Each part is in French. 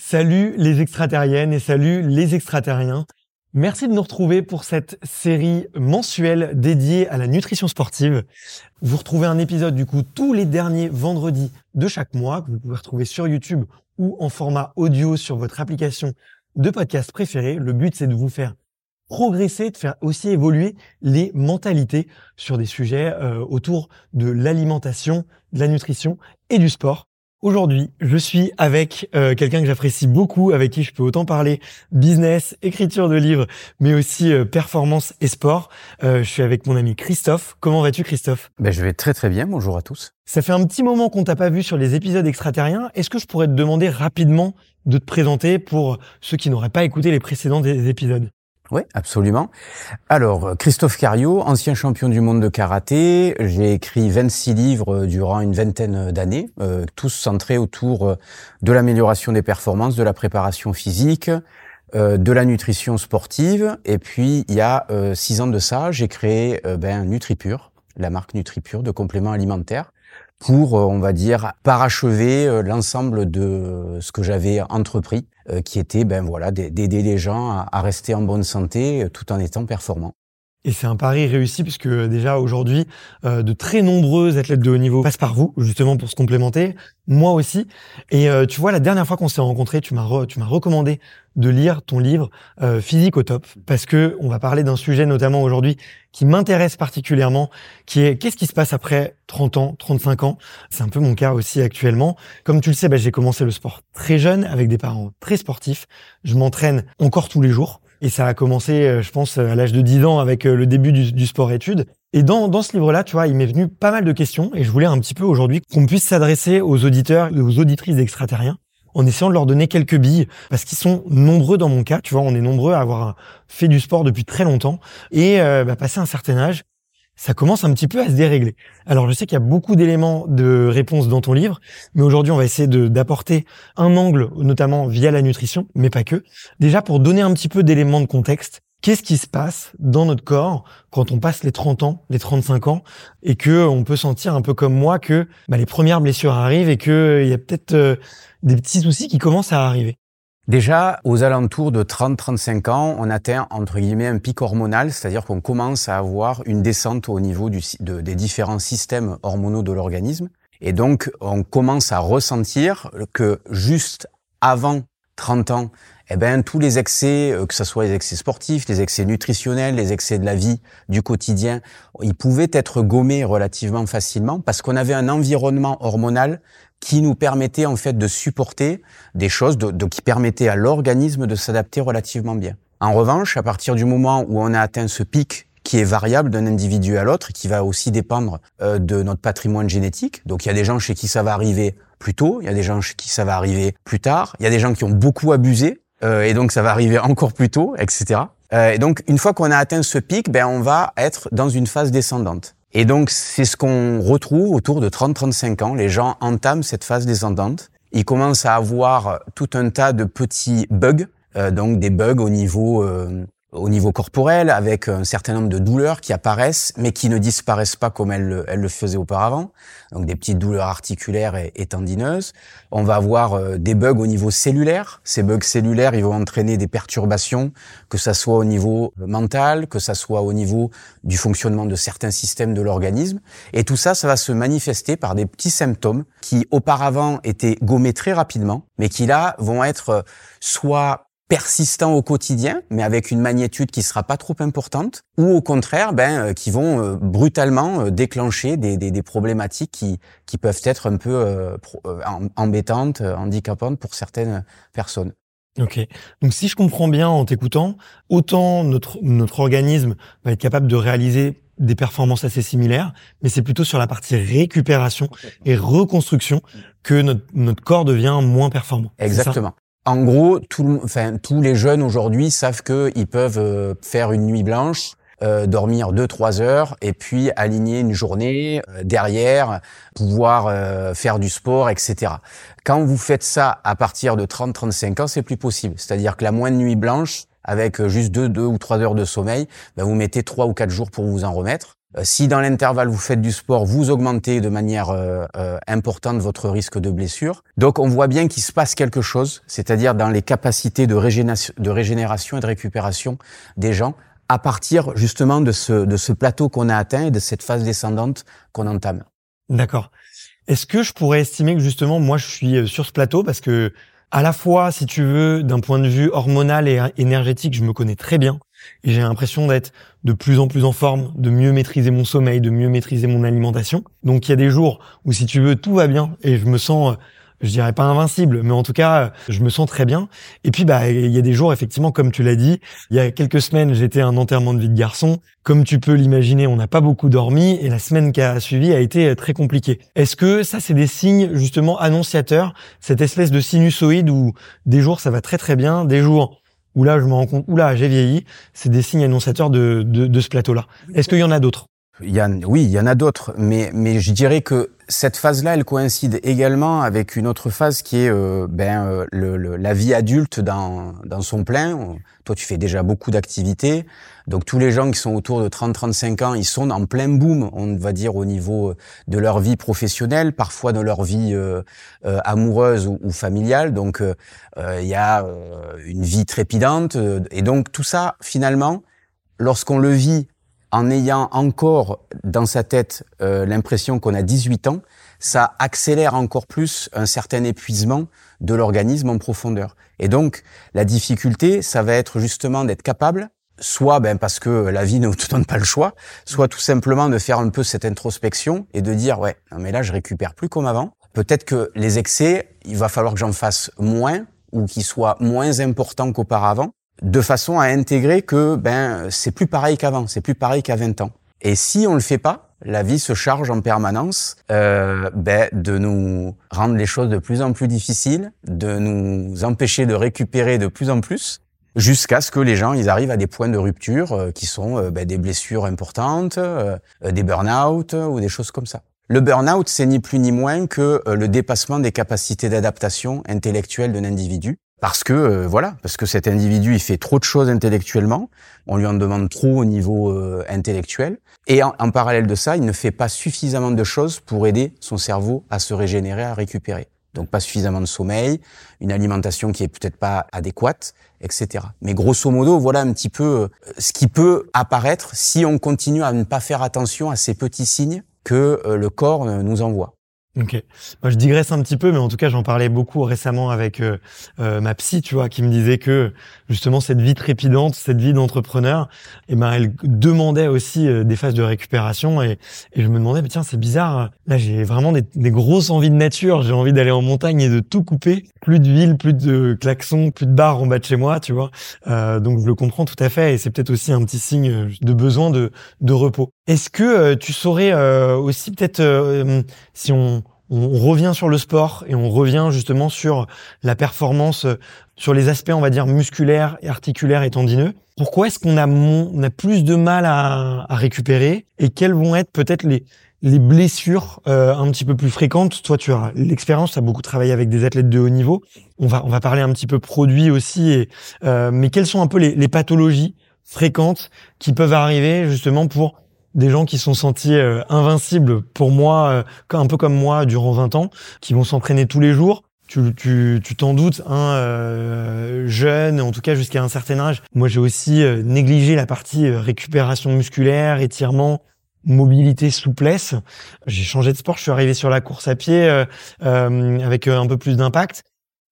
Salut les extraterriennes et salut les extraterriens. Merci de nous retrouver pour cette série mensuelle dédiée à la nutrition sportive. Vous retrouvez un épisode du coup tous les derniers vendredis de chaque mois que vous pouvez retrouver sur YouTube ou en format audio sur votre application de podcast préférée. Le but c'est de vous faire progresser, de faire aussi évoluer les mentalités sur des sujets euh, autour de l'alimentation, de la nutrition et du sport. Aujourd'hui, je suis avec euh, quelqu'un que j'apprécie beaucoup, avec qui je peux autant parler business, écriture de livres, mais aussi euh, performance et sport. Euh, je suis avec mon ami Christophe. Comment vas-tu Christophe? Ben, Je vais très très bien, bonjour à tous. Ça fait un petit moment qu'on t'a pas vu sur les épisodes extraterriens. Est-ce que je pourrais te demander rapidement de te présenter pour ceux qui n'auraient pas écouté les précédents épisodes? Oui, absolument. Alors, Christophe Cario, ancien champion du monde de karaté, j'ai écrit 26 livres durant une vingtaine d'années, euh, tous centrés autour de l'amélioration des performances, de la préparation physique, euh, de la nutrition sportive. Et puis, il y a euh, six ans de ça, j'ai créé ben, NutriPure, la marque NutriPure de compléments alimentaires, pour, on va dire, parachever l'ensemble de ce que j'avais entrepris euh, qui était ben voilà d'aider les gens à, rester en bonne santé euh, tout en étant performants. Et c'est un pari réussi puisque déjà aujourd'hui, euh, de très nombreux athlètes de haut niveau passent par vous, justement pour se complémenter. Moi aussi. Et tu vois, la dernière fois qu'on s'est rencontrés, tu m'as tu m'as recommandé de lire ton livre euh, Physique au top parce que on va parler d'un sujet notamment aujourd'hui qui m'intéresse particulièrement qui est qu'est-ce qui se passe après 30 ans, 35 ans? C'est un peu mon cas aussi actuellement. Comme tu le sais, bah, j'ai commencé le sport très jeune avec des parents très sportifs. Je m'entraîne encore tous les jours et ça a commencé euh, je pense à l'âge de 10 ans avec euh, le début du, du sport études. Et dans, dans ce livre-là, tu vois, il m'est venu pas mal de questions et je voulais un petit peu aujourd'hui qu'on puisse s'adresser aux auditeurs et aux auditrices d'extraterriens en essayant de leur donner quelques billes parce qu'ils sont nombreux dans mon cas. Tu vois, on est nombreux à avoir fait du sport depuis très longtemps et euh, bah, passé un certain âge, ça commence un petit peu à se dérégler. Alors je sais qu'il y a beaucoup d'éléments de réponse dans ton livre, mais aujourd'hui on va essayer d'apporter un angle, notamment via la nutrition, mais pas que. Déjà pour donner un petit peu d'éléments de contexte, qu'est-ce qui se passe dans notre corps quand on passe les 30 ans, les 35 ans, et que on peut sentir un peu comme moi que bah, les premières blessures arrivent et que euh, il y a peut-être euh, des petits soucis qui commencent à arriver? Déjà, aux alentours de 30-35 ans, on atteint entre guillemets un pic hormonal, c'est-à-dire qu'on commence à avoir une descente au niveau des différents systèmes hormonaux de l'organisme. Et donc, on commence à ressentir que juste avant 30 ans, eh ben, tous les excès, euh, que ce soit les excès sportifs, les excès nutritionnels, les excès de la vie, du quotidien, ils pouvaient être gommés relativement facilement parce qu'on avait un environnement hormonal qui nous permettait en fait de supporter des choses, de, qui permettaient à l'organisme de s'adapter relativement bien. En revanche, à partir du moment où on a atteint ce pic qui est variable d'un individu à l'autre, qui va aussi dépendre euh, de notre patrimoine génétique. Donc il y a des gens chez qui ça va arriver plus tôt, il y a des gens chez qui ça va arriver plus tard, il y a des gens qui ont beaucoup abusé, euh, et donc ça va arriver encore plus tôt, etc. Euh, et donc une fois qu'on a atteint ce pic, ben on va être dans une phase descendante. Et donc c'est ce qu'on retrouve autour de 30-35 ans. Les gens entament cette phase descendante. Ils commencent à avoir tout un tas de petits bugs, euh, donc des bugs au niveau euh, au niveau corporel, avec un certain nombre de douleurs qui apparaissent, mais qui ne disparaissent pas comme elles, le faisaient auparavant. Donc des petites douleurs articulaires et, tendineuses. On va avoir euh, des bugs au niveau cellulaire. Ces bugs cellulaires, ils vont entraîner des perturbations, que ça soit au niveau mental, que ça soit au niveau du fonctionnement de certains systèmes de l'organisme. Et tout ça, ça va se manifester par des petits symptômes qui auparavant étaient gommés très rapidement, mais qui là vont être soit persistants au quotidien, mais avec une magnitude qui sera pas trop importante, ou au contraire, ben, euh, qui vont euh, brutalement euh, déclencher des, des, des, problématiques qui, qui peuvent être un peu embêtantes, handicapantes pour certaines personnes. Ok. Donc si je comprends bien en t'écoutant, autant notre, notre organisme va être capable de réaliser des performances assez similaires, mais c'est plutôt sur la partie récupération et reconstruction que notre, notre corps devient moins performant. Exactement. En gros, tout, enfin, tous les jeunes aujourd'hui savent qu'ils peuvent euh, faire une nuit blanche, euh, dormir 2-3 heures et puis aligner une journée euh, derrière, pouvoir faire du sport, etc. Quand vous faites ça à partir de 30-35 ans, c'est plus possible. C'est-à-dire que la moindre nuit blanche, avec juste 2, 2 ou 3 heures de sommeil, ben vous mettez 3 ou 4 jours pour vous en remettre. Euh, si dans l'intervalle vous faites du sport, vous augmentez de manière euh, euh, importante votre risque de blessure. Donc on voit bien qu'il se passe quelque chose, c'est-à-dire dans les capacités de régénération, et de récupération des gens à partir justement de ce, de ce plateau qu'on a atteint et de cette phase descendante qu'on entame. D'accord. Est-ce que je pourrais estimer que justement moi je suis sur ce plateau parce que à la fois, si tu veux, d'un point de vue hormonal et énergétique, je me connais très bien. Et j'ai l'impression d'être de plus en plus en forme, de mieux maîtriser mon sommeil, de mieux maîtriser mon alimentation. Donc il y a des jours où, si tu veux, tout va bien et je me sens je dirais pas invincible, mais en tout cas, je me sens très bien. Et puis, bah, il y a des jours, effectivement, comme tu l'as dit, il y a quelques semaines, j'étais un enterrement de vie de garçon. Comme tu peux l'imaginer, on n'a pas beaucoup dormi et la semaine qui a suivi a été très compliquée. Est-ce que ça, c'est des signes, justement, annonciateurs, cette espèce de sinusoïde où des jours, ça va très très bien, des jours où là, je me rends compte, où là, j'ai vieilli, c'est des signes annonciateurs de, de, de ce plateau-là. Est-ce qu'il y en a d'autres? Il y a, oui, il y en a d'autres, mais, mais je dirais que cette phase-là, elle coïncide également avec une autre phase qui est euh, ben, euh, le, la vie adulte dans, dans son plein. Toi, tu fais déjà beaucoup d'activités. Donc, tous les gens qui sont autour de 30-35 ans, ils sont en plein boom, on va dire, au niveau de leur vie professionnelle, parfois de leur vie euh, amoureuse ou, ou, familiale. Donc, il y a une vie trépidante. Et donc, tout ça, finalement, lorsqu'on le vit en ayant encore dans sa tête euh, l'impression qu'on a 18 ans, ça accélère encore plus un certain épuisement de l'organisme en profondeur. Et donc, la difficulté, ça va être justement d'être capable, soit ben, parce que la vie ne te donne pas le choix, soit tout simplement de faire un peu cette introspection et de dire, ouais, non mais là, je récupère plus comme avant. Peut-être que les excès, il va falloir que j'en fasse moins ou qu'ils soient moins importants qu'auparavant de façon à intégrer que ben c'est plus pareil qu'avant, c'est plus pareil qu'à 20 ans. Et si on le fait pas, la vie se charge en permanence euh, ben, de nous rendre les choses de plus en plus difficiles, de nous empêcher de récupérer de plus en plus, jusqu'à ce que les gens ils arrivent à des points de rupture euh, qui sont euh, ben, des blessures importantes, euh, des burn-out ou des choses comme ça. Le burn-out, c'est ni plus ni moins que le dépassement des capacités d'adaptation intellectuelle d'un individu parce que euh, voilà, parce que cet individu il fait trop de choses intellectuellement, on lui en demande trop au niveau euh, intellectuel, et en, parallèle de ça, il ne fait pas suffisamment de choses pour aider son cerveau à se régénérer, à récupérer. Donc pas suffisamment de sommeil, une alimentation qui est peut-être pas adéquate, etc. Mais grosso modo, voilà un petit peu euh, ce qui peut apparaître si on continue à ne pas faire attention à ces petits signes que le corps nous envoie. Ok. Moi, je digresse un petit peu, mais en tout cas, j'en parlais beaucoup récemment avec euh, euh, ma psy, tu vois, qui me disait que justement cette vie trépidante, cette vie d'entrepreneur, eh ben, elle demandait aussi euh, des phases de récupération. Et, et je me demandais, tiens, c'est bizarre. Là, j'ai vraiment des, des, grosses envies de nature. J'ai envie d'aller en montagne et de tout couper. Plus de ville, plus de klaxons, plus de bars en bas de chez moi, tu vois. donc, je le comprends tout à fait. Et c'est peut-être aussi un petit signe de besoin de, de repos. Est-ce que tu saurais aussi peut-être si on on revient sur le sport et on revient justement sur la performance, euh, sur les aspects, on va dire, musculaires, articulaires et tendineux. Pourquoi est-ce qu'on a, on a plus de mal à, récupérer et quelles vont être peut-être les, les blessures euh, un petit peu plus fréquentes? Toi, tu as l'expérience, tu as beaucoup travaillé avec des athlètes de haut niveau. On va, on va parler un petit peu produits aussi. Et, euh, mais quelles sont un peu les, les pathologies fréquentes qui peuvent arriver justement pour des gens qui sont sentis euh, invincibles pour moi, euh, un peu comme moi durant 20 ans, qui vont s'entraîner tous les jours. Tu tu tu t'en doutes, hein, euh, jeune, en tout cas jusqu'à un certain âge. Moi, j'ai aussi négligé la partie récupération musculaire, étirement, mobilité, souplesse. J'ai changé de sport, je suis arrivé sur la course à pied avec un peu plus d'impact.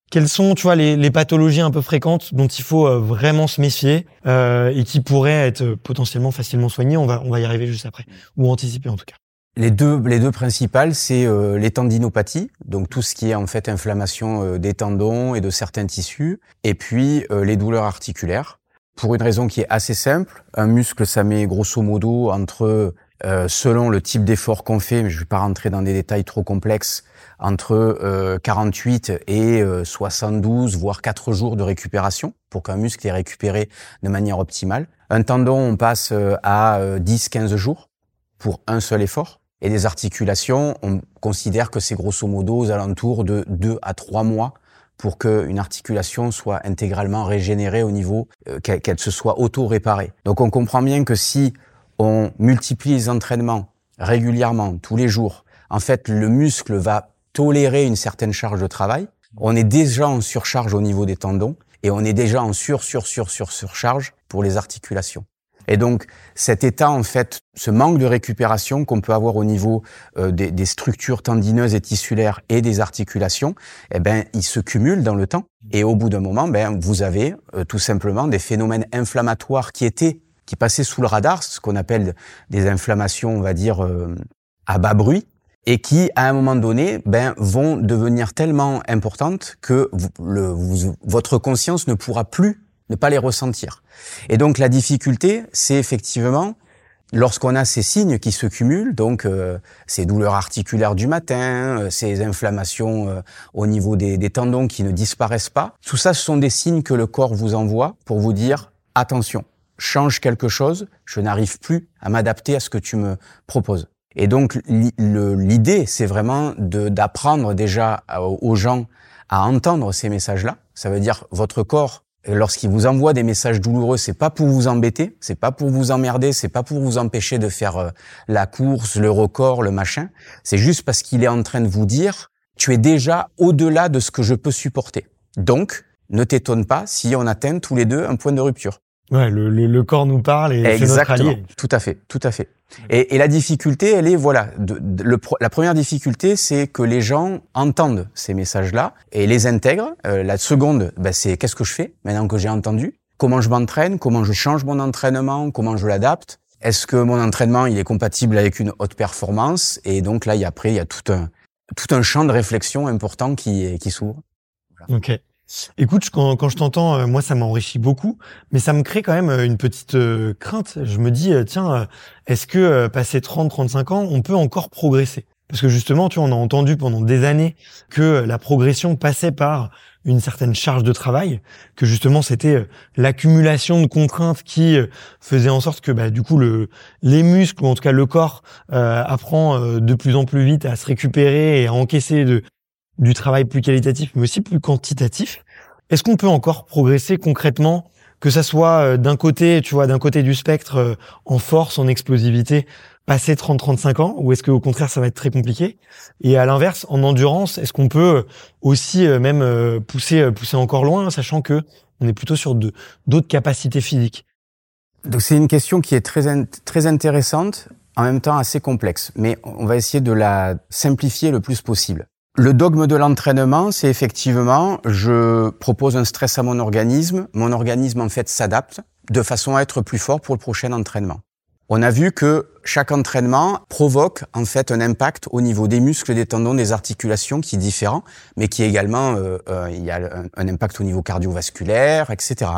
Quelles sont, tu vois, les, les, pathologies un peu fréquentes dont il faut euh, vraiment se méfier euh, et qui pourraient être potentiellement facilement soignées? On va, on va y arriver juste après, ou anticiper en tout cas. Les deux, les deux principales, c'est euh, les tendinopathies, donc tout ce qui est en fait inflammation euh, des tendons et de certains tissus, et puis les douleurs articulaires. Pour une raison qui est assez simple, un muscle, ça met grosso modo entre euh, selon le type d'effort qu'on fait, mais je ne vais pas rentrer dans des détails trop complexes, entre 48 et 72, voire 4 jours de récupération pour qu'un muscle ait récupéré de manière optimale. Un tendon, on passe à 10-15 jours pour un seul effort. Et des articulations, on considère que c'est grosso modo aux alentours de 2 à 3 mois pour qu'une articulation soit intégralement régénérée au niveau euh, qu'elle se soit auto-réparée. Donc on comprend bien que si on multiplie les entraînements régulièrement, tous les jours, en fait le muscle va tolérer une certaine charge de travail. On est déjà en surcharge au niveau des tendons et on est déjà en sur sur sur sur surcharge pour les articulations. Et donc cet état, en fait, ce manque de récupération qu'on peut avoir au niveau euh, des, des, structures tendineuses et tissulaires et des articulations, eh ben, il se cumule dans le temps. Et au bout d'un moment, ben, vous avez euh, tout simplement des phénomènes inflammatoires qui étaient, qui passaient sous le radar, ce qu'on appelle des inflammations, on va dire, euh, à bas bruit, et qui, à un moment donné, ben, vont devenir tellement importantes que le, votre conscience ne pourra plus ne pas les ressentir. Et donc la difficulté, c'est effectivement lorsqu'on a ces signes qui se cumulent, donc euh, ces douleurs articulaires du matin, euh, ces inflammations euh, au niveau des, des, tendons qui ne disparaissent pas, tout ça, ce sont des signes que le corps vous envoie pour vous dire attention, change quelque chose, je n'arrive plus à m'adapter à ce que tu me proposes. Et donc l'idée, c'est vraiment d'apprendre déjà aux gens à entendre ces messages-là. Ça veut dire votre corps lorsqu'il vous envoie des messages douloureux, c'est pas pour vous embêter, c'est pas pour vous emmerder, c'est pas pour vous empêcher de faire euh, la course, le record, le machin. C'est juste parce qu'il est en train de vous dire, tu es déjà au-delà de ce que je peux supporter. Donc, ne t'étonne pas si on atteint tous les deux un point de rupture. Ouais, le, le, corps nous parle et c'est notre allié. Tout à fait, tout à fait. Et, et la difficulté, elle est voilà. De, le, la première difficulté, c'est que les gens entendent ces messages-là et les intègrent. Euh, la seconde, ben, c'est qu'est-ce que je fais maintenant que j'ai entendu? Comment je m'entraîne? Comment je change mon entraînement? Comment je l'adapte? Est-ce que mon entraînement il est compatible avec une haute performance? Et donc là, il y a, après, il y a tout un tout un champ de réflexion important qui qui s'ouvre. Voilà. Ok. Écoute, quand, quand je t'entends, euh, moi, ça m'enrichit beaucoup, mais ça me crée quand même euh, une petite euh, crainte. Je me dis, tiens, est-ce que passé 30, 35 ans, on peut encore progresser? Parce que justement, tu vois, on a entendu pendant des années que la progression passait par une certaine charge de travail, que justement c'était l'accumulation de contraintes qui faisait en sorte que bah, du coup le, les muscles ou en tout cas le corps apprend de plus en plus vite à se récupérer et à encaisser de, du travail plus qualitatif, mais aussi plus quantitatif. Est-ce qu'on peut encore progresser concrètement, que ça soit euh, d'un côté, tu vois, d'un côté du spectre euh, en force, en explosivité, passer 30-35 ans, ou est-ce qu'au contraire ça va être très compliqué? Et à l'inverse, en endurance, est-ce qu'on peut aussi euh, même pousser pousser encore loin, sachant que on est plutôt sur d'autres capacités physiques? Donc c'est une question qui est très très intéressante, en même temps assez complexe, mais on va essayer de la simplifier le plus possible. Le dogme de l'entraînement, c'est effectivement, je propose un stress à mon organisme, mon organisme en fait s'adapte de façon à être plus fort pour le prochain entraînement. On a vu que chaque entraînement provoque en fait un impact au niveau des muscles, des tendons, des articulations qui est différent, mais qui également euh, euh, il y a un, impact au niveau cardiovasculaire, etc.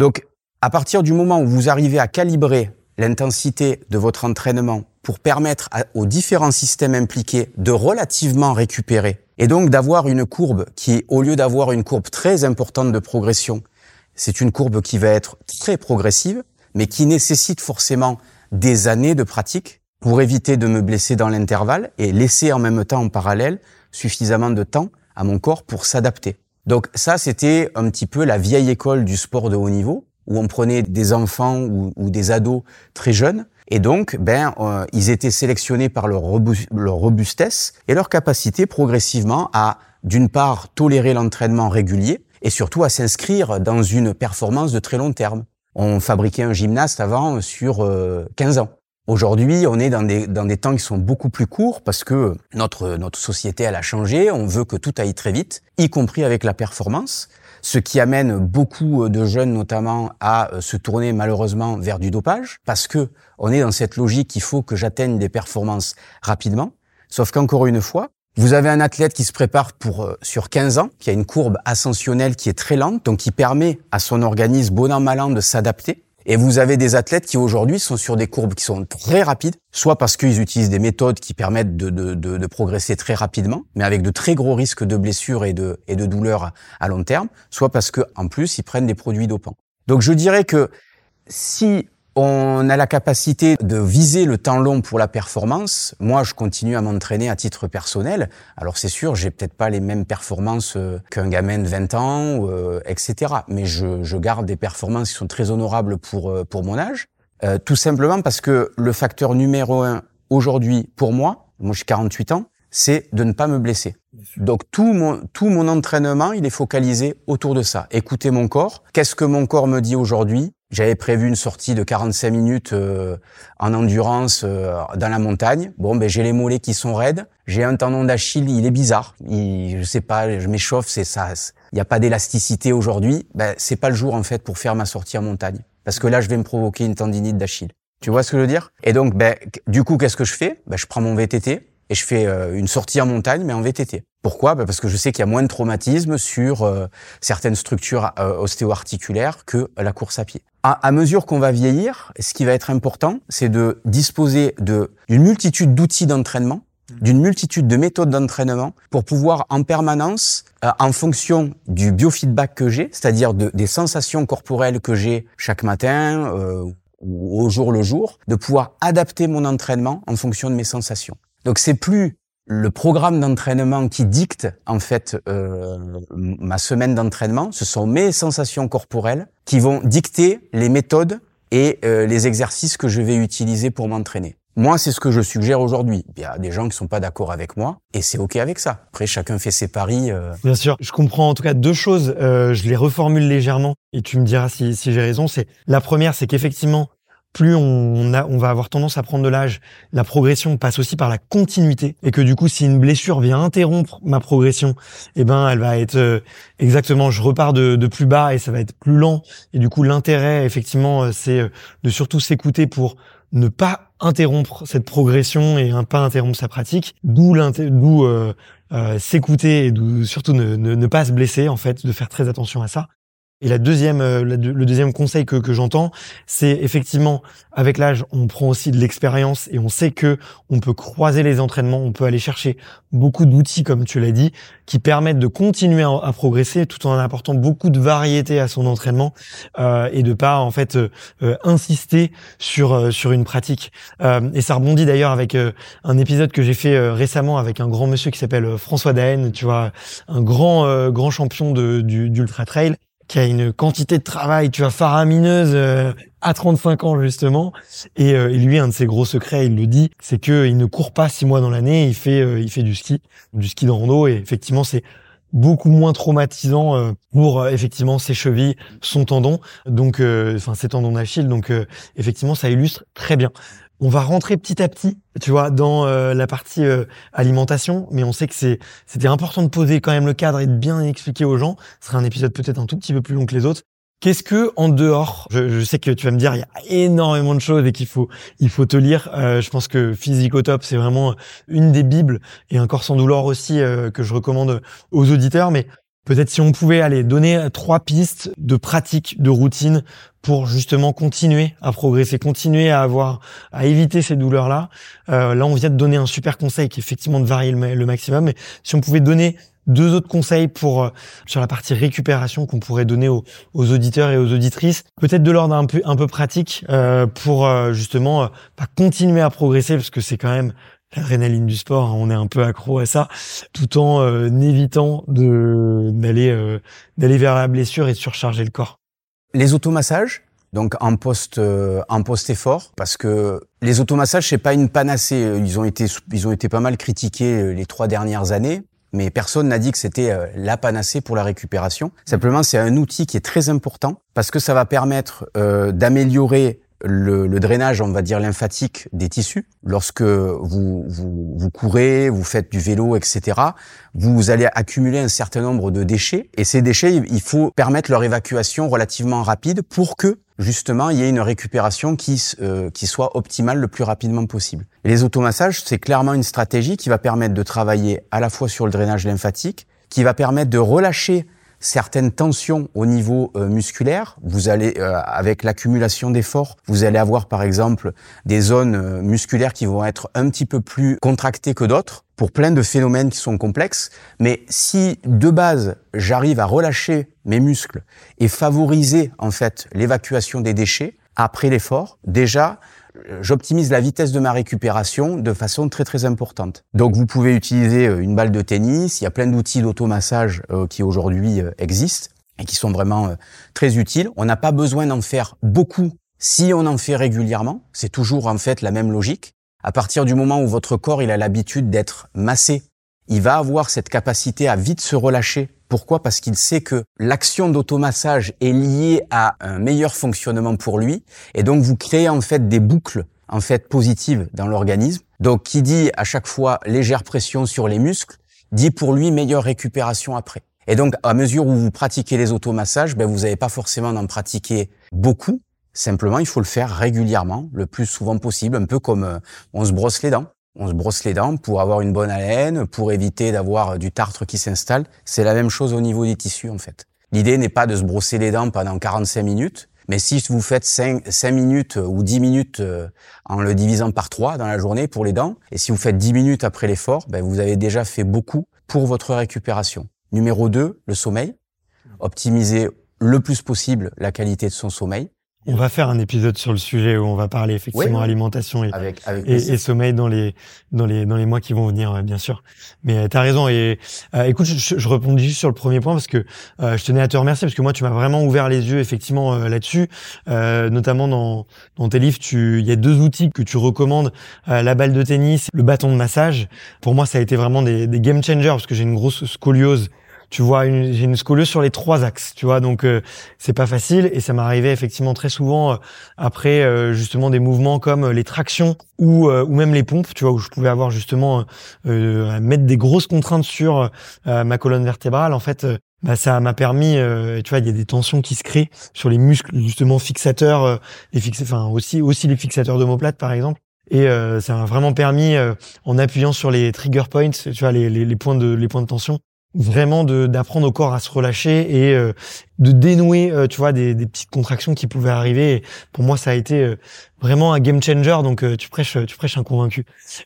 Donc à partir du moment où vous arrivez à calibrer l'intensité de votre entraînement pour permettre aux différents systèmes impliqués de relativement récupérer et donc d'avoir une courbe qui, au lieu d'avoir une courbe très importante de progression, c'est une courbe qui va être très progressive, mais qui nécessite forcément des années de pratique pour éviter de me blesser dans l'intervalle et laisser en même temps en parallèle suffisamment de temps à mon corps pour s'adapter. Donc ça, c'était un petit peu la vieille école du sport de haut niveau, où on prenait des enfants ou, des ados très jeunes et donc, ben, euh, ils étaient sélectionnés par leur, robustesse et leur capacité progressivement à, d'une part, tolérer l'entraînement régulier et surtout à s'inscrire dans une performance de très long terme. On fabriquait un gymnaste avant sur 15 euh, ans. Aujourd'hui, on est dans des, dans des temps qui sont beaucoup plus courts parce que notre, notre société, elle a changé. On veut que tout aille très vite, y compris avec la performance ce qui amène beaucoup de jeunes notamment à euh, se tourner malheureusement vers du dopage, parce que on est dans cette logique qu'il faut que j'atteigne des performances rapidement. Sauf qu'encore une fois, vous avez un athlète qui se prépare pour euh, sur 15 ans, qui a une courbe ascensionnelle qui est très lente, donc qui permet à son organisme bon an mal an de s'adapter. Et vous avez des athlètes qui aujourd'hui sont sur des courbes qui sont très rapides, soit parce qu'ils utilisent des méthodes qui permettent de, progresser très rapidement, mais avec de très gros risques de blessures et de, et de douleurs à long terme, soit parce que en plus ils prennent des produits dopants. Donc je dirais que si on a la capacité de viser le temps long pour la performance. Moi, je continue à m'entraîner à titre personnel. Alors c'est sûr, j'ai peut-être pas les mêmes performances euh, qu'un gamin de 20 ans, euh, etc. Mais je, je, garde des performances qui sont très honorables pour euh, pour mon âge. Euh, tout simplement parce que le facteur numéro un aujourd'hui pour moi, moi j'ai 48 ans, c'est de ne pas me blesser. Donc tout mon tout mon entraînement, il est focalisé autour de ça. Écouter mon corps. Qu'est-ce que mon corps me dit aujourd'hui? J'avais prévu une sortie de 45 minutes euh, en endurance euh, dans la montagne. Bon, ben j'ai les mollets qui sont raides. J'ai un tendon d'Achille, il est bizarre. Il, je sais pas, je m'échauffe, c'est ça. Il n'y a pas d'élasticité aujourd'hui. Ben c'est pas le jour en fait pour faire ma sortie en montagne, parce que là je vais me provoquer une tendinite d'Achille. Tu vois ce que je veux dire? Et donc, ben du coup, qu'est-ce que je fais? Ben je prends mon VTT et je fais euh, une sortie en montagne, mais en VTT. Pourquoi? Ben Parce que je sais qu'il y a moins de traumatisme sur euh, certaines structures euh, ostéo-articulaires que la course à pied. À, à mesure qu'on va vieillir, ce qui va être important, c'est de disposer d'une multitude d'outils d'entraînement, d'une multitude de méthodes d'entraînement pour pouvoir en permanence, euh, en fonction du biofeedback que j'ai, c'est-à-dire de, des sensations corporelles que j'ai chaque matin ou au jour le jour, de pouvoir adapter mon entraînement en fonction de mes sensations. Donc c'est plus le programme d'entraînement qui dicte en fait euh, ma semaine d'entraînement, ce sont mes sensations corporelles qui vont dicter les méthodes et euh, les exercices que je vais utiliser pour m'entraîner. Moi, c'est ce que je suggère aujourd'hui. Il y a des gens qui sont pas d'accord avec moi, et c'est ok avec ça. Après, chacun fait ses paris. Euh... Bien sûr, je comprends en tout cas deux choses. Euh, je les reformule légèrement, et tu me diras si, si j'ai raison. C'est la première, c'est qu'effectivement, plus on, a, on va avoir tendance à prendre de l'âge, la progression passe aussi par la continuité et que du coup, si une blessure vient interrompre ma progression, eh ben, elle va être euh, exactement, je repars de, de, plus bas et ça va être plus lent. Et du coup, l'intérêt, effectivement, euh, c'est euh, de surtout s'écouter pour ne pas interrompre cette progression et ne pas interrompre sa pratique. D'où d'où euh, s'écouter et surtout ne, ne, ne pas se blesser en fait, de faire très attention à ça. Et la deuxième, euh, le deuxième conseil que, j'entends, c'est effectivement, avec l'âge, on prend aussi de l'expérience et on sait que on peut croiser les entraînements, on peut aller chercher beaucoup d'outils, comme tu l'as dit, qui permettent de continuer à, progresser tout en apportant beaucoup de variété à son entraînement euh, et de pas en fait euh, insister sur euh, sur une pratique. et ça rebondit d'ailleurs avec un épisode que j'ai fait récemment avec un grand monsieur qui s'appelle François Daen, tu vois, un grand grand champion de, du, d'ultra trail qui a une quantité de travail, tu vois, faramineuse euh, à 35 ans justement. Et, euh, lui, un de ses gros secrets, il le dit, c'est que il ne court pas six mois dans l'année, il fait euh, il fait du ski, du ski de rando. Et effectivement, c'est beaucoup moins traumatisant pour effectivement ses chevilles, son tendon, donc enfin ses tendons d'Achille. Donc effectivement, ça illustre très bien on va rentrer petit à petit, tu vois, dans euh, la partie euh, alimentation, mais on sait que c'est c'était important de poser quand même le cadre et de bien expliquer aux gens. Ce sera un épisode peut-être un tout petit peu plus long que les autres. Qu'est-ce que en dehors, je, sais que tu vas me dire, il y a énormément de choses et qu'il faut il faut te lire. Euh, je pense que Physico-Top, c'est vraiment une des bibles et un corps sans douleur aussi que je recommande aux auditeurs. Mais Peut-être si on pouvait aller donner trois pistes de pratique, de routine pour justement continuer à progresser, continuer à avoir, à éviter ces douleurs-là. Euh, là, on vient de donner un super conseil qui est effectivement de varier le, maximum. Mais si on pouvait donner deux autres conseils pour euh, sur la partie récupération qu'on pourrait donner aux, auditeurs et aux auditrices, peut-être de l'ordre un peu pratique euh, pour justement pas continuer à progresser parce que c'est quand même l'adrénaline du sport, hein, on est un peu accro à ça, tout en euh, évitant de d'aller euh, d'aller vers la blessure et de surcharger le corps. Les automassages, donc en post euh, en post effort, parce que les automassages c'est pas une panacée. Ils ont été ils ont été pas mal critiqués les trois dernières années. Mais personne n'a dit que c'était la panacée pour la récupération. Simplement, c'est un outil qui est très important parce que ça va permettre d'améliorer le, le, drainage, on va dire lymphatique des tissus. Lorsque vous, vous, vous, courez, vous faites du vélo, etc., vous allez accumuler un certain nombre de déchets. Et ces déchets, il faut permettre leur évacuation relativement rapide pour que justement il y ait une récupération qui, euh, qui soit optimale le plus rapidement possible. les automassages, c'est clairement une stratégie qui va permettre de travailler à la fois sur le drainage lymphatique, qui va permettre de relâcher certaines tensions au niveau euh, musculaire. Vous allez, euh, avec l'accumulation d'efforts, vous allez avoir par exemple des zones euh, musculaires qui vont être un petit peu plus contractées que d'autres pour plein de phénomènes qui sont complexes. Mais si de base j'arrive à relâcher mes muscles et favoriser en fait l'évacuation des déchets après l'effort, déjà j'optimise la vitesse de ma récupération de façon très très importante. Donc vous pouvez utiliser euh, une balle de tennis, il y a plein d'outils d'automassage euh, qui aujourd'hui euh, existent et qui sont vraiment très utiles. On n'a pas besoin d'en faire beaucoup si on en fait régulièrement. C'est toujours en fait la même logique. À partir du moment où votre corps il a l'habitude d'être massé, il va avoir cette capacité à vite se relâcher pourquoi? Parce qu'il sait que l'action d'automassage est liée à un meilleur fonctionnement pour lui, et donc vous créez en fait des boucles en fait positives dans l'organisme. Donc qui dit à chaque fois légère pression sur les muscles, dit pour lui meilleure récupération après. Et donc à mesure où vous pratiquez les automassages, ben, vous n'avez pas forcément d'en pratiquer beaucoup. Simplement, il faut le faire régulièrement, le plus souvent possible, un peu comme euh, on se brosse les dents. On se brosse les dents pour avoir une bonne haleine, pour éviter d'avoir du tartre qui s'installe. C'est la même chose au niveau des tissus, en fait. L'idée n'est pas de se brosser les dents pendant 45 minutes, mais si vous faites 5, 5 minutes ou 10 minutes euh, en le divisant par 3 dans la journée pour les dents, et si vous faites 10 minutes après l'effort, ben vous avez déjà fait beaucoup pour votre récupération. Numéro 2, le sommeil. Optimiser le plus possible la qualité de son sommeil. On va faire un épisode sur le sujet où on va parler effectivement alimentation et, et, sommeil dans les dans les dans les mois qui vont venir, bien sûr. Mais euh, tu as raison et euh, écoute, je, je réponds juste sur le premier point parce que euh, je tenais à te remercier parce que moi tu m'as vraiment ouvert les yeux effectivement là-dessus, notamment dans dans tes livres, tu il y a deux outils que tu recommandes, la balle de tennis, le bâton de massage. Pour moi, ça a été vraiment des, des game changers parce que j'ai une grosse scoliose tu vois, j'ai une scoliose sur les trois axes, tu vois, donc euh, c'est pas facile et ça m'arrivait effectivement très souvent euh, après euh, justement des mouvements comme les tractions ou ou même les pompes, tu vois, où je pouvais avoir justement mettre des grosses contraintes sur ma colonne vertébrale. En fait, bah, ça m'a permis, tu vois, il y a des tensions qui se créent sur les muscles justement fixateurs, les fix, enfin aussi aussi les fixateurs d'omoplate par exemple. Et ça m'a vraiment permis, en appuyant sur les trigger points, tu vois, les, les, les points de les points de tension, vraiment d'apprendre au corps à se relâcher et euh, de dénouer euh, tu vois des, des, petites contractions qui pouvaient arriver. Pour moi ça a été euh, vraiment un game changer. Donc tu prêches tu prêches un convaincu.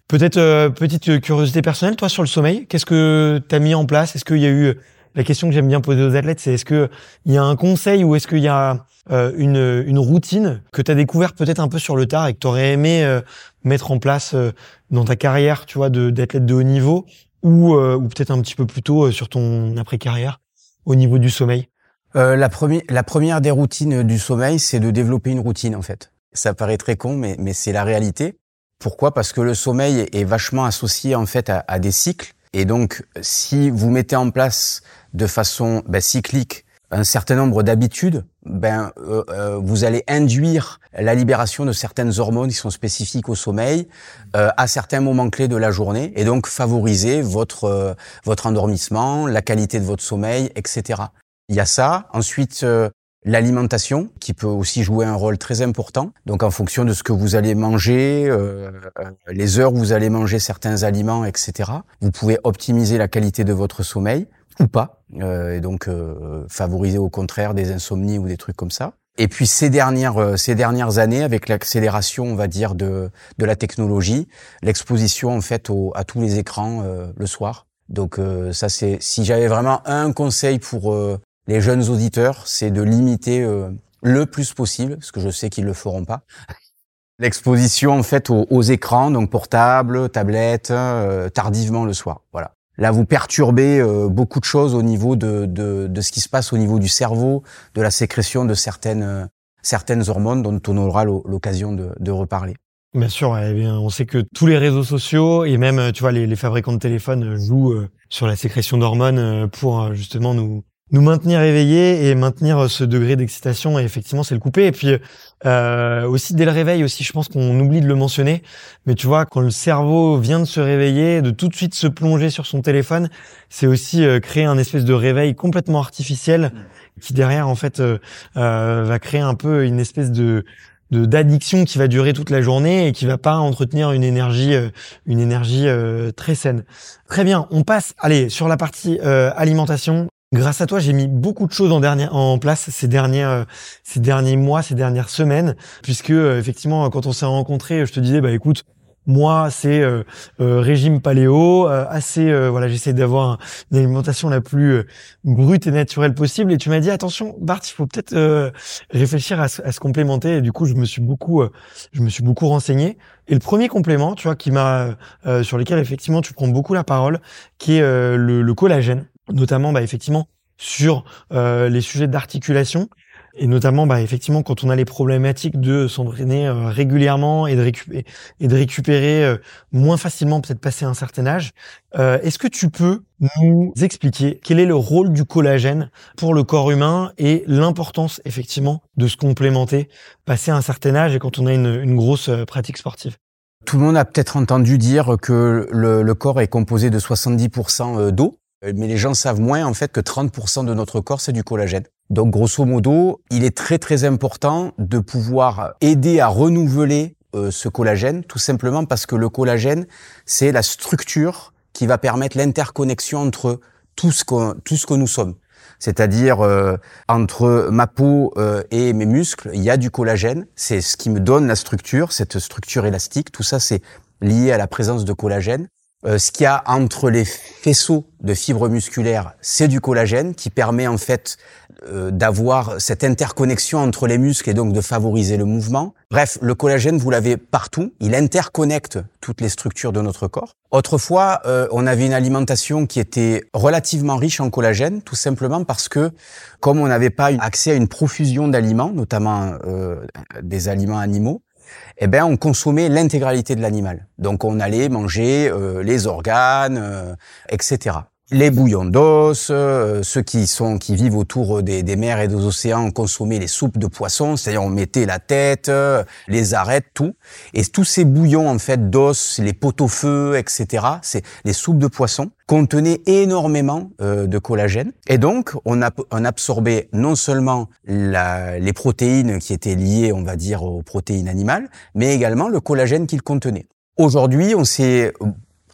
Peut-être petite curiosité personnelle toi sur le sommeil qu'est-ce que tu as mis en place? Est-ce qu'il y a eu la question que j'aime bien poser aux athlètes c'est est-ce que il y a un conseil ou est-ce qu'il y a une, une routine que tu as découvert peut-être un peu sur le tard et que tu aurais aimé mettre en place dans ta carrière tu vois d'athlète de haut niveau? Ou, euh, ou peut-être un petit peu plus tôt euh, sur ton après-carrière au niveau du sommeil? Euh, la, première, la première des routines du sommeil, c'est de développer une routine en fait. Ça paraît très con, mais, mais c'est la réalité. Pourquoi? Parce que le sommeil est vachement associé en fait à, à des cycles. Et donc, si vous mettez en place de façon ben, cyclique un certain nombre d'habitudes, ben euh, euh, vous allez induire la libération de certaines hormones qui sont spécifiques au sommeil euh, à certains moments clés de la journée et donc favoriser votre votre endormissement, la qualité de votre sommeil, etc. Il y a ça. Ensuite, l'alimentation qui peut aussi jouer un rôle très important. Donc en fonction de ce que vous allez manger, les heures où vous allez manger certains aliments, etc. Vous pouvez optimiser la qualité de votre sommeil ou pas, euh, et donc euh, favoriser au contraire des insomnies ou des trucs comme ça. Et puis ces dernières euh, ces dernières années, avec l'accélération, on va dire de de la technologie, l'exposition en fait au, à tous les écrans euh, le soir. Donc ça c'est si j'avais vraiment un conseil pour les jeunes auditeurs, c'est de limiter le plus possible, parce que je sais qu'ils le feront pas. L'exposition en fait aux, aux, écrans, donc portables, tablettes, tardivement le soir. Voilà. Là, vous perturbez euh, beaucoup de choses au niveau de, de, de, ce qui se passe au niveau du cerveau, de la sécrétion de certaines, euh, certaines hormones dont on aura l'occasion de, de, reparler. Bien sûr, eh bien, on sait que tous les réseaux sociaux et même, tu vois, les, les fabricants de téléphones jouent euh, sur la sécrétion d'hormones pour justement nous nous maintenir éveillés et maintenir ce degré d'excitation. Et effectivement, c'est le couper. Et puis euh, aussi dès le réveil aussi, je pense qu'on oublie de le mentionner. Mais tu vois, quand le cerveau vient de se réveiller, de tout de suite se plonger sur son téléphone, c'est aussi euh, créer un espèce de réveil complètement artificiel qui derrière en fait euh, euh va créer un peu une espèce de d'addiction qui va durer toute la journée et qui va pas entretenir une énergie euh, une énergie très saine. Très bien, on passe allez sur la partie alimentation. Grâce à toi, j'ai mis beaucoup de choses en, dernière, en place ces derniers, ces derniers mois, ces dernières semaines, puisque effectivement, quand on s'est rencontrés, je te disais, bah écoute, moi, c'est euh, euh, régime paléo, euh, assez voilà, j'essaie d'avoir une alimentation la plus brute et naturelle possible. Et tu m'as dit attention, Bart, il faut peut-être réfléchir à, se complémenter. Et du coup, je me suis beaucoup, je me suis beaucoup renseigné. Et le premier complément, tu vois, qui m'a sur lequel effectivement tu prends beaucoup la parole, qui est le, le, collagène, notamment, bah, effectivement sur les sujets d'articulation et notamment bah, effectivement quand on a les problématiques de s'entraîner euh, régulièrement et de récupérer et de récupérer euh, moins facilement peut-être passer un certain âge euh, est-ce que tu peux nous expliquer quel est le rôle du collagène pour le corps humain et l'importance effectivement de se complémenter passer un certain âge et quand on a une, une grosse pratique sportive? Tout le monde a peut-être entendu dire que le, le corps est composé de 70% d'eau mais les gens savent moins en fait que 30% de notre corps c'est du collagène. Donc grosso modo, il est très très important de pouvoir aider à renouveler euh, ce collagène, tout simplement parce que le collagène, c'est la structure qui va permettre l'interconnexion entre tout ce que, tout ce que nous sommes. C'est-à-dire euh, entre ma peau euh, et mes muscles, il y a du collagène. C'est ce qui me donne la structure, cette structure élastique. Tout ça, c'est lié à la présence de collagène. Euh, ce qu'il y a entre les faisceaux de fibres musculaires, c'est du collagène qui permet en fait euh, d'avoir cette interconnexion entre les muscles et donc de favoriser le mouvement. Bref, le collagène, vous l'avez partout. Il interconnecte toutes les structures de notre corps. Autrefois, euh, on avait une alimentation qui était relativement riche en collagène, tout simplement parce que comme on n'avait pas accès à une profusion d'aliments, notamment des aliments animaux, eh ben on consommait l'intégralité de l'animal. Donc on allait manger euh, les organes, euh, etc les bouillons d'os, euh, ceux qui sont qui vivent autour des, des mers et des océans consommaient les soupes de poissons, c'est-à-dire on mettait la tête, euh, les arêtes, tout. Et tous ces bouillons en fait d'os, les pot-au-feu, etc. C'est les soupes de poissons contenaient énormément euh, de collagène. Et donc on, a, on absorbait non seulement la, les protéines qui étaient liées, on va dire, aux protéines animales, mais également le collagène qu'il contenait. Aujourd'hui, on s'est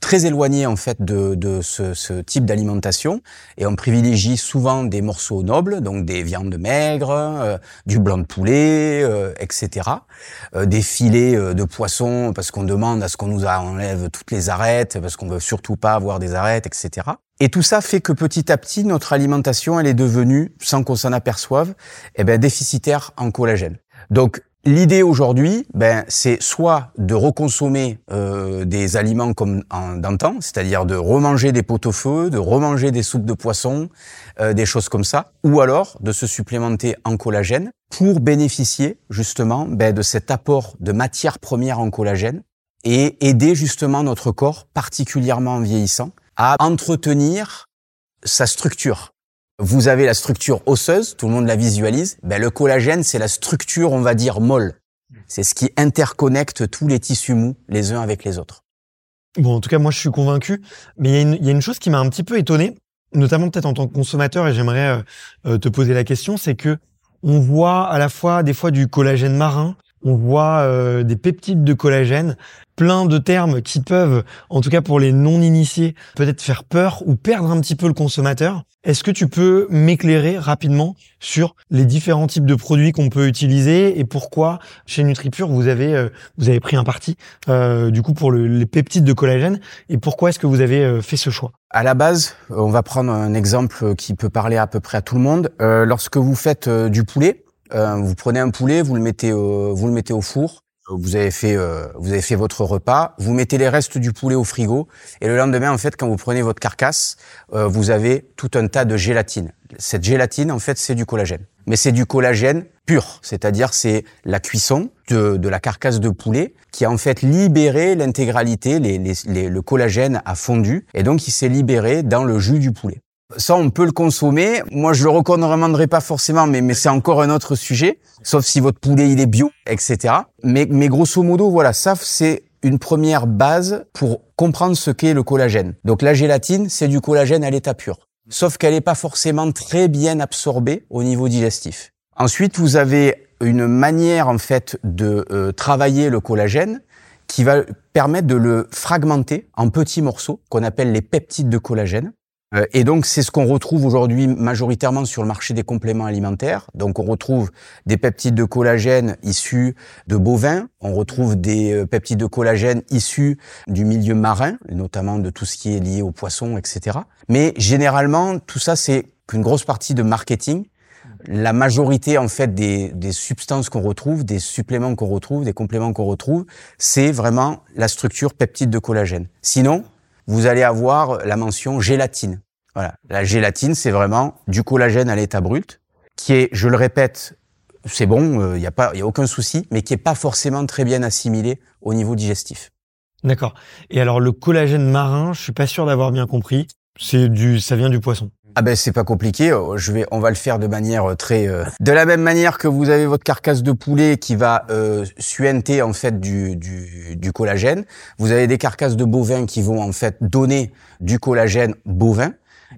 très éloigné en fait de, de ce, ce, type d'alimentation et on privilégie souvent des morceaux nobles, donc des viandes maigres, euh, du blanc de poulet, euh, etc. Euh, des filets de poisson parce qu'on demande à ce qu'on nous enlève toutes les arêtes, parce qu'on veut surtout pas avoir des arêtes, etc. Et tout ça fait que petit à petit notre alimentation elle est devenue, sans qu'on s'en aperçoive, eh ben, déficitaire en collagène. Donc L'idée aujourd'hui, ben, c'est soit de reconsommer euh, des aliments comme en d'antan, c'est-à-dire de remanger des pot-au-feu, de remanger des soupes de poisson, euh, des choses comme ça, ou alors de se supplémenter en collagène pour bénéficier justement ben, de cet apport de matières premières en collagène et aider justement notre corps, particulièrement en vieillissant, à entretenir sa structure. Vous avez la structure osseuse, tout le monde la visualise. Ben, le collagène, c'est la structure, on va dire, molle. C'est ce qui interconnecte tous les tissus mous les uns avec les autres. Bon, en tout cas, moi, je suis convaincu. Mais il y, a une chose qui m'a un petit peu étonné, notamment peut-être en tant que consommateur, et j'aimerais euh, euh, te poser la question, c'est que on voit à la fois des fois du collagène marin, on voit euh, des peptides de collagène, plein de termes qui peuvent, en tout cas pour les non-initiés, peut-être faire peur ou perdre un petit peu le consommateur. Est-ce que tu peux m'éclairer rapidement sur les différents types de produits qu'on peut utiliser et pourquoi chez NutriPure vous avez euh, vous avez pris un parti euh, du coup pour les peptides de collagène et pourquoi est-ce que vous avez fait ce choix? À la base, on va prendre un exemple qui peut parler à peu près à tout le monde. lorsque vous faites du poulet, vous prenez un poulet, vous le mettez vous le mettez au four vous avez fait euh, vous avez fait votre repas, vous mettez les restes du poulet au frigo et le lendemain en fait quand vous prenez votre carcasse, euh, vous avez tout un tas de gélatine. Cette gélatine en fait c'est du collagène. Mais c'est du collagène pur, c'est-à-dire c'est la cuisson de, de, la carcasse de poulet qui a en fait libéré l'intégralité, les, les, le collagène a fondu et donc il s'est libéré dans le jus du poulet. Ça, on peut le consommer. Moi, je le recommanderais pas forcément, mais, mais c'est encore un autre sujet. Sauf si votre poulet, il est bio, etc. Mais, mais grosso modo, voilà, ça, c'est une première base pour comprendre ce qu'est le collagène. Donc, la gélatine, c'est du collagène à l'état pur. Sauf qu'elle n'est pas forcément très bien absorbée au niveau digestif. Ensuite, vous avez une manière, en fait, de euh, travailler le collagène qui va permettre de le fragmenter en petits morceaux qu'on appelle les peptides de collagène. Euh, et donc, c'est ce qu'on retrouve aujourd'hui majoritairement sur le marché des compléments alimentaires. Donc, on retrouve des peptides de collagène issus de bovins, on retrouve des euh, peptides de collagène issus du milieu marin, notamment de tout ce qui est lié aux poissons, etc. Mais généralement, tout ça, c'est qu'une grosse partie de marketing. La majorité, en fait, des, des substances qu'on retrouve, des suppléments qu'on retrouve, des compléments qu'on retrouve, c'est vraiment la structure peptide de collagène. Sinon, vous allez avoir la mention gélatine. Voilà. La gélatine, c'est vraiment du collagène à l'état brut, qui est, je le répète, c'est bon, il euh, n'y a pas, y a aucun souci, mais qui est pas forcément très bien assimilé au niveau digestif. D'accord. Et alors le collagène marin, je suis pas sûr d'avoir bien compris. C'est du, ça vient du poisson. Ah ben c'est pas compliqué. Euh, je vais, on va le faire de manière euh, très, de la même manière que vous avez votre carcasse de poulet qui va euh, suinter en fait du, du, du collagène. Vous avez des carcasses de bovins qui vont en fait donner du collagène bovin.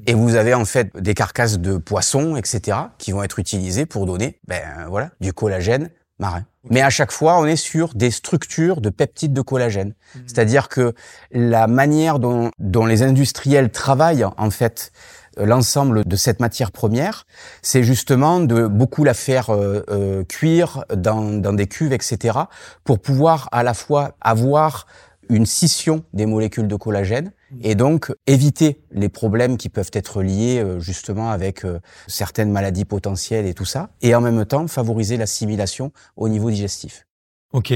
Et vous avez en fait des carcasses de poissons, etc., qui vont être utilisées pour donner, ben voilà, du collagène marin. Mais à chaque fois, on est sur des structures de peptides de collagène. Mmh. C'est-à-dire que la manière dont, dont les industriels travaillent en fait euh, l'ensemble de cette matière première, c'est justement de beaucoup la faire euh, euh, cuire dans, dans des cuves, etc., pour pouvoir à la fois avoir une scission des molécules de collagène et donc éviter les problèmes qui peuvent être liés euh, justement avec euh, certaines maladies potentielles et tout ça, et en même temps favoriser l'assimilation au niveau digestif. Ok.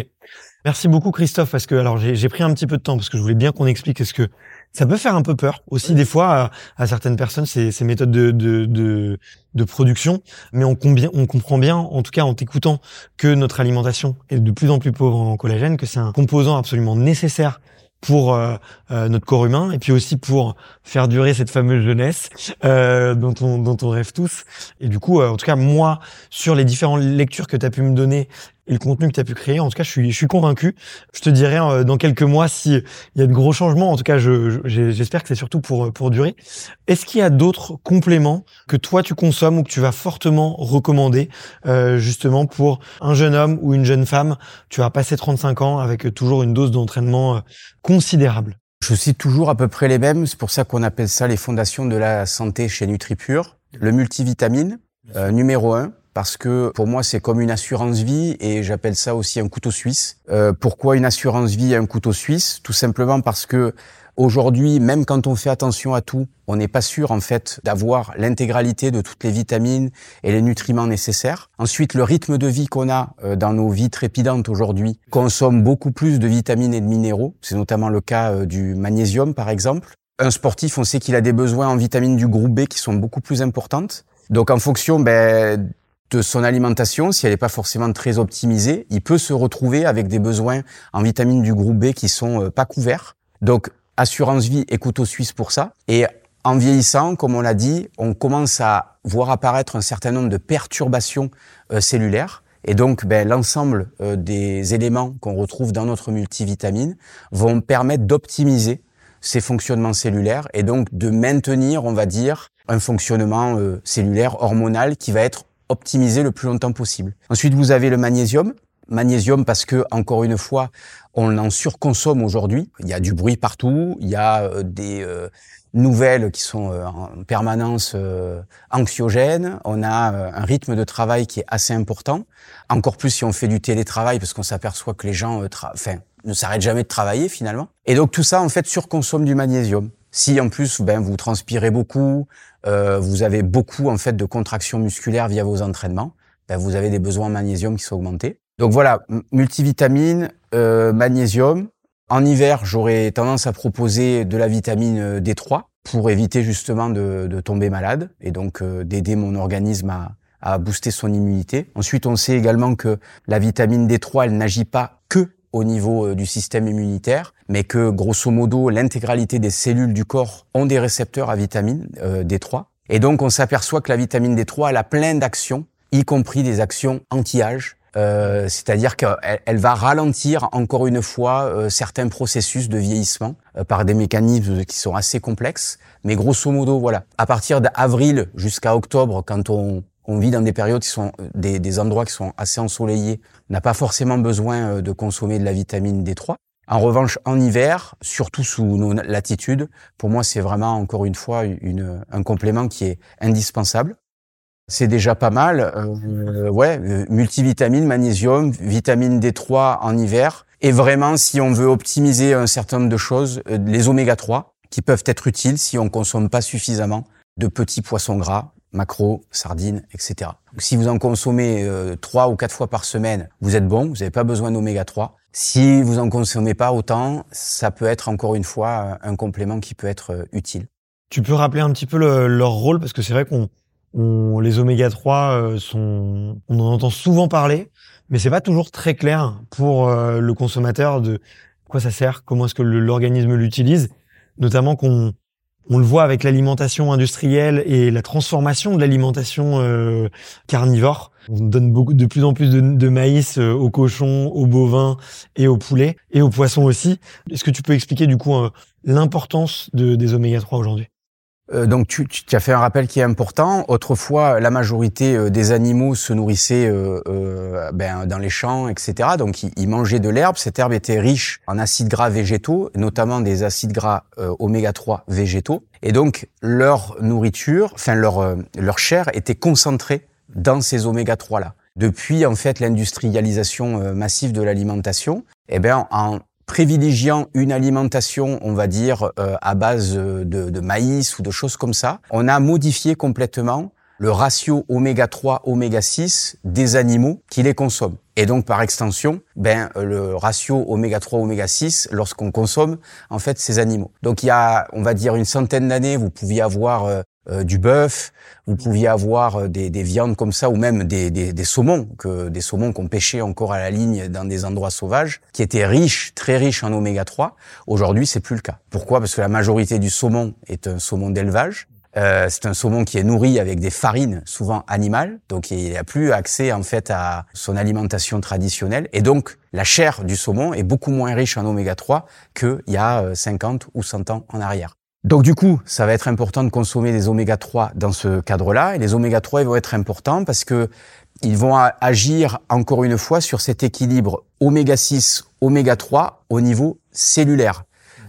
Merci beaucoup Christophe parce que alors j'ai pris un petit peu de temps parce que je voulais bien qu'on explique ce que ça peut faire un peu peur aussi des fois à, certaines personnes ces, ces méthodes de, de, de, de, production, mais on, on comprend bien, en tout cas en t'écoutant, que notre alimentation est de plus en plus pauvre en collagène, que c'est un composant absolument nécessaire pour euh, euh, notre corps humain et puis aussi pour faire durer cette fameuse jeunesse euh, dont, on, dont on rêve tous. Et du coup, en tout cas, moi, sur les différentes lectures que tu as pu me donner et le contenu que tu as pu créer, en tout cas, je suis, je suis convaincu. Je te dirai dans quelques mois s'il y a de gros changements. En tout cas, je, j'espère que c'est surtout pour, pour durer. Est-ce qu'il y a d'autres compléments que toi, tu consommes ou que tu vas fortement recommander justement pour un jeune homme ou une jeune femme? Tu vas passer 35 ans avec toujours une dose d'entraînement considérable. Je cite toujours à peu près les mêmes, c'est pour ça qu'on appelle ça les fondations de la santé chez NutriPure. Le multivitamine, euh, numéro un, parce que pour moi c'est comme une assurance vie et j'appelle ça aussi un couteau suisse. Euh, pourquoi une assurance vie et un couteau suisse? Tout simplement parce que Aujourd'hui, même quand on fait attention à tout, on n'est pas sûr en fait d'avoir l'intégralité de toutes les vitamines et les nutriments nécessaires. Ensuite, le rythme de vie qu'on a euh, dans nos vies trépidantes aujourd'hui consomme beaucoup plus de vitamines et de minéraux. C'est notamment le cas euh, du magnésium par exemple. Un sportif, on sait qu'il a des besoins en vitamines du groupe B qui sont beaucoup plus importantes. Donc en fonction ben, de son alimentation, si elle n'est pas forcément très optimisée, il peut se retrouver avec des besoins en vitamines du groupe B qui sont euh, pas couverts. Donc assurance vie et couteau suisse pour ça. Et en vieillissant, comme on l'a dit, on commence à voir apparaître un certain nombre de perturbations euh, cellulaires. Et donc, ben, l'ensemble euh, des éléments qu'on retrouve dans notre multivitamine vont permettre d'optimiser ces fonctionnements cellulaires et donc de maintenir, on va dire, un fonctionnement cellulaire hormonal qui va être optimisé le plus longtemps possible. Ensuite, vous avez le magnésium. Magnésium parce que, encore une fois, on en surconsomme aujourd'hui. Il y a du bruit partout, il y a euh, des euh, nouvelles qui sont euh, en permanence anxiogènes, on a un rythme de travail qui est assez important, encore plus si on fait du télétravail parce qu'on s'aperçoit que les gens ne s'arrêtent jamais de travailler finalement. Et donc tout ça en fait surconsomme du magnésium. Si en plus ben, vous transpirez beaucoup, vous avez beaucoup en fait de contractions musculaires via vos entraînements, ben, vous avez des besoins en magnésium qui sont augmentés. Donc voilà, multivitamine, euh, magnésium. En hiver, j'aurais tendance à proposer de la vitamine euh, D3 pour éviter justement de, de tomber malade et donc euh, d'aider mon organisme à, à booster son immunité. Ensuite, on sait également que la vitamine D3, elle n'agit pas au niveau du système immunitaire, mais que grosso modo, l'intégralité des cellules du corps ont des récepteurs à vitamine D3. Et donc, on s'aperçoit que la vitamine D3, elle a plein d'actions, y compris des actions anti-âge, euh, c'est-à-dire qu'elle elle va ralentir encore une fois euh, certains processus de vieillissement euh, par des mécanismes qui sont assez complexes. Mais grosso modo, voilà, à partir d'avril jusqu'à octobre, quand on, on, vit dans des périodes qui sont des, des endroits qui sont assez ensoleillés, n'a pas forcément besoin de consommer de la vitamine D3. En revanche, en hiver, surtout sous nos latitudes, pour moi, c'est vraiment encore une fois un complément qui est indispensable. C'est déjà pas mal. Euh, ouais, euh, multivitamine, magnésium, vitamine D3 en hiver. Et vraiment, si on veut optimiser un certain nombre de choses, euh, les oméga 3 qui peuvent être utiles si on consomme pas suffisamment de petits poissons gras, macro, sardines, etc. si vous en consommez trois ou quatre fois par semaine, vous êtes bon, vous n'avez pas besoin d'oméga 3. Si vous en consommez pas autant, ça peut être encore une fois un complément qui peut être utile. Tu peux rappeler un petit peu leur rôle parce que c'est vrai qu'on les oméga 3 euh, sont, on en entend souvent parler, mais c'est pas toujours très clair pour euh, le consommateur de quoi ça sert, comment est-ce que l'organisme l'utilise, notamment qu'on on le voit avec l'alimentation industrielle et la transformation de l'alimentation euh, carnivore. On donne beaucoup, de plus en plus de, maïs aux cochons, aux bovins et aux poulets et aux poissons aussi. Est-ce que tu peux expliquer du coup l'importance de, des oméga 3 aujourd'hui? euh, donc tu, tu, as fait un rappel qui est important. Autrefois, la majorité euh, des animaux se nourrissaient euh, euh, ben, dans les champs, etc. Donc ils, mangeaient de l'herbe. Cette herbe était riche en acides gras végétaux, notamment des acides gras oméga 3 végétaux. Et donc leur nourriture, enfin leur leur chair était concentrée dans ces oméga 3 là. Depuis en fait l'industrialisation massive de l'alimentation, eh ben en privilégiant une alimentation, on va dire, euh, à base de, maïs ou de choses comme ça, on a modifié complètement le ratio oméga 3, oméga 6 des animaux qui les consomment. Et donc, par extension, ben, le ratio oméga 3, oméga 6 lorsqu'on consomme, en fait, ces animaux. Donc, il y a, on va dire, une centaine d'années, vous pouviez avoir euh, euh, du bœuf, vous pouviez avoir euh, des, des, viandes comme ça ou même des, des, des saumons, que, des saumons qu'on pêchait encore à la ligne dans des endroits sauvages, qui étaient riches, très riches en oméga 3. Aujourd'hui, c'est plus le cas. Pourquoi? Parce que la majorité du saumon est un saumon d'élevage. Euh, c'est un saumon qui est nourri avec des farines, souvent animales, donc il n'a plus accès en fait à son alimentation traditionnelle. Et donc la chair du saumon est beaucoup moins riche en oméga 3 qu'il y a 50 ou 100 ans en arrière. Donc du coup, ça va être important de consommer des oméga 3 dans ce cadre-là. Et les oméga 3 ils vont être importants parce que ils vont agir encore une fois sur cet équilibre oméga 6, oméga 3 au niveau cellulaire.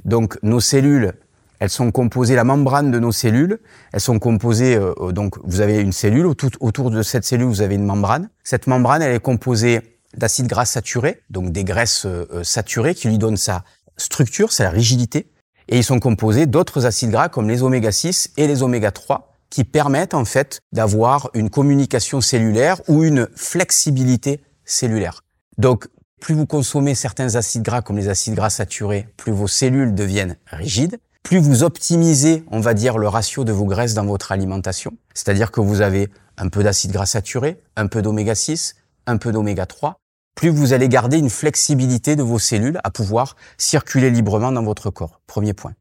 Donc nos cellules, elles sont composées, la membrane de nos cellules, elles sont composées, euh, euh, donc vous avez une cellule, autour, autour de cette cellule vous avez une membrane. Cette membrane, elle est composée d'acides gras saturés, donc des graisses euh, saturées qui lui donnent sa structure, sa rigidité et ils sont composés d'autres acides gras comme les oméga 6 et les oméga 3 qui permettent en fait d'avoir une communication cellulaire ou une flexibilité cellulaire. Donc, plus vous consommez certains acides gras comme les acides gras saturés, plus vos cellules deviennent rigides, plus vous optimisez, on va dire, le ratio de vos graisses dans votre alimentation. C'est-à-dire que vous avez un peu d'acides gras saturés, un peu d'oméga 6, un peu d'oméga 3, plus vous allez garder une flexibilité de vos cellules à pouvoir circuler librement dans votre corps. Premier point.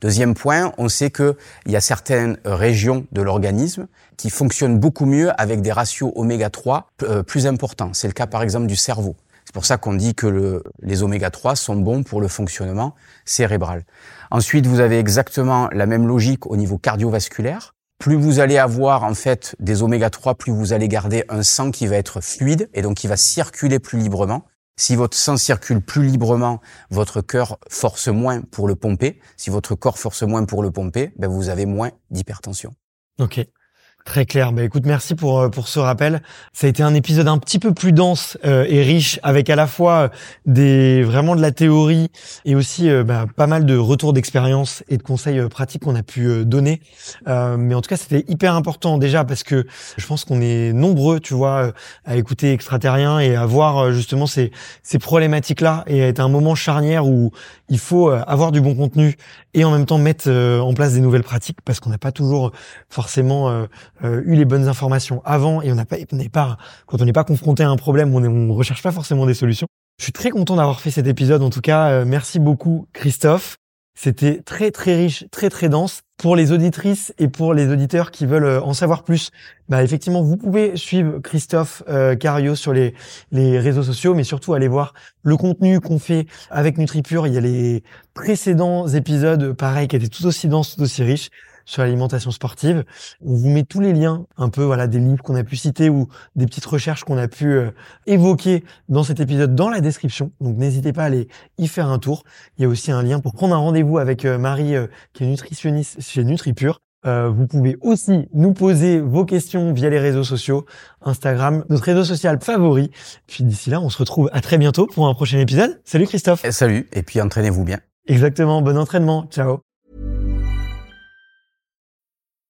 Deuxième point, on sait qu'il y a certaines régions de l'organisme qui fonctionnent beaucoup mieux avec des ratios oméga 3 euh, plus importants. C'est le cas par exemple du cerveau. C'est pour ça qu'on dit que le, les oméga 3 sont bons pour le fonctionnement cérébral. Ensuite, vous avez exactement la même logique au niveau cardiovasculaire plus vous allez avoir en fait des oméga 3, plus vous allez garder un sang qui va être fluide et donc qui va circuler plus librement. Si votre sang circule plus librement, votre cœur force moins pour le pomper. Si votre corps force moins pour le pomper, ben vous avez moins d'hypertension. Très clair. Bah, écoute, merci pour euh, pour ce rappel. Ça a été un épisode un petit peu plus dense euh, et riche, avec à la fois euh, des vraiment de la théorie et aussi bah, pas mal de retours d'expérience et de conseils pratiques qu'on a pu donner. mais en tout cas, c'était hyper important déjà parce que je pense qu'on est nombreux, tu vois, à écouter extraterrien et à voir justement ces ces problématiques là et à être un moment charnière où il faut avoir du bon contenu et en même temps mettre en place des nouvelles pratiques parce qu'on n'a pas toujours forcément euh, eu les bonnes informations avant et on n'a pas, on pas, quand on n'est pas confronté à un problème, on ne recherche pas forcément des solutions. Je suis très content d'avoir fait cet épisode. En tout cas, euh, merci beaucoup, Christophe. C'était très très riche, très très dense. Pour les auditrices et pour les auditeurs qui veulent euh, en savoir plus, bah effectivement, vous pouvez suivre Christophe euh, Cario sur les, les réseaux sociaux, mais surtout aller voir le contenu qu'on fait avec NutriPure. Il y a les précédents épisodes, pareil, qui étaient tout aussi denses, tout aussi riches. Sur l'alimentation sportive. On vous met tous les liens, un peu voilà des livres qu'on a pu citer ou des petites recherches qu'on a pu euh, évoquer dans cet épisode dans la description. Donc n'hésitez pas à aller y faire un tour. Il y a aussi un lien pour prendre un rendez-vous avec euh, Marie, euh, qui est nutritionniste chez NutriPure. vous pouvez aussi nous poser vos questions via les réseaux sociaux, Instagram, notre réseau social favori. Puis d'ici là, on se retrouve à très bientôt pour un prochain épisode. Salut Christophe. Salut, et puis entraînez-vous bien. Exactement, bon entraînement. Ciao.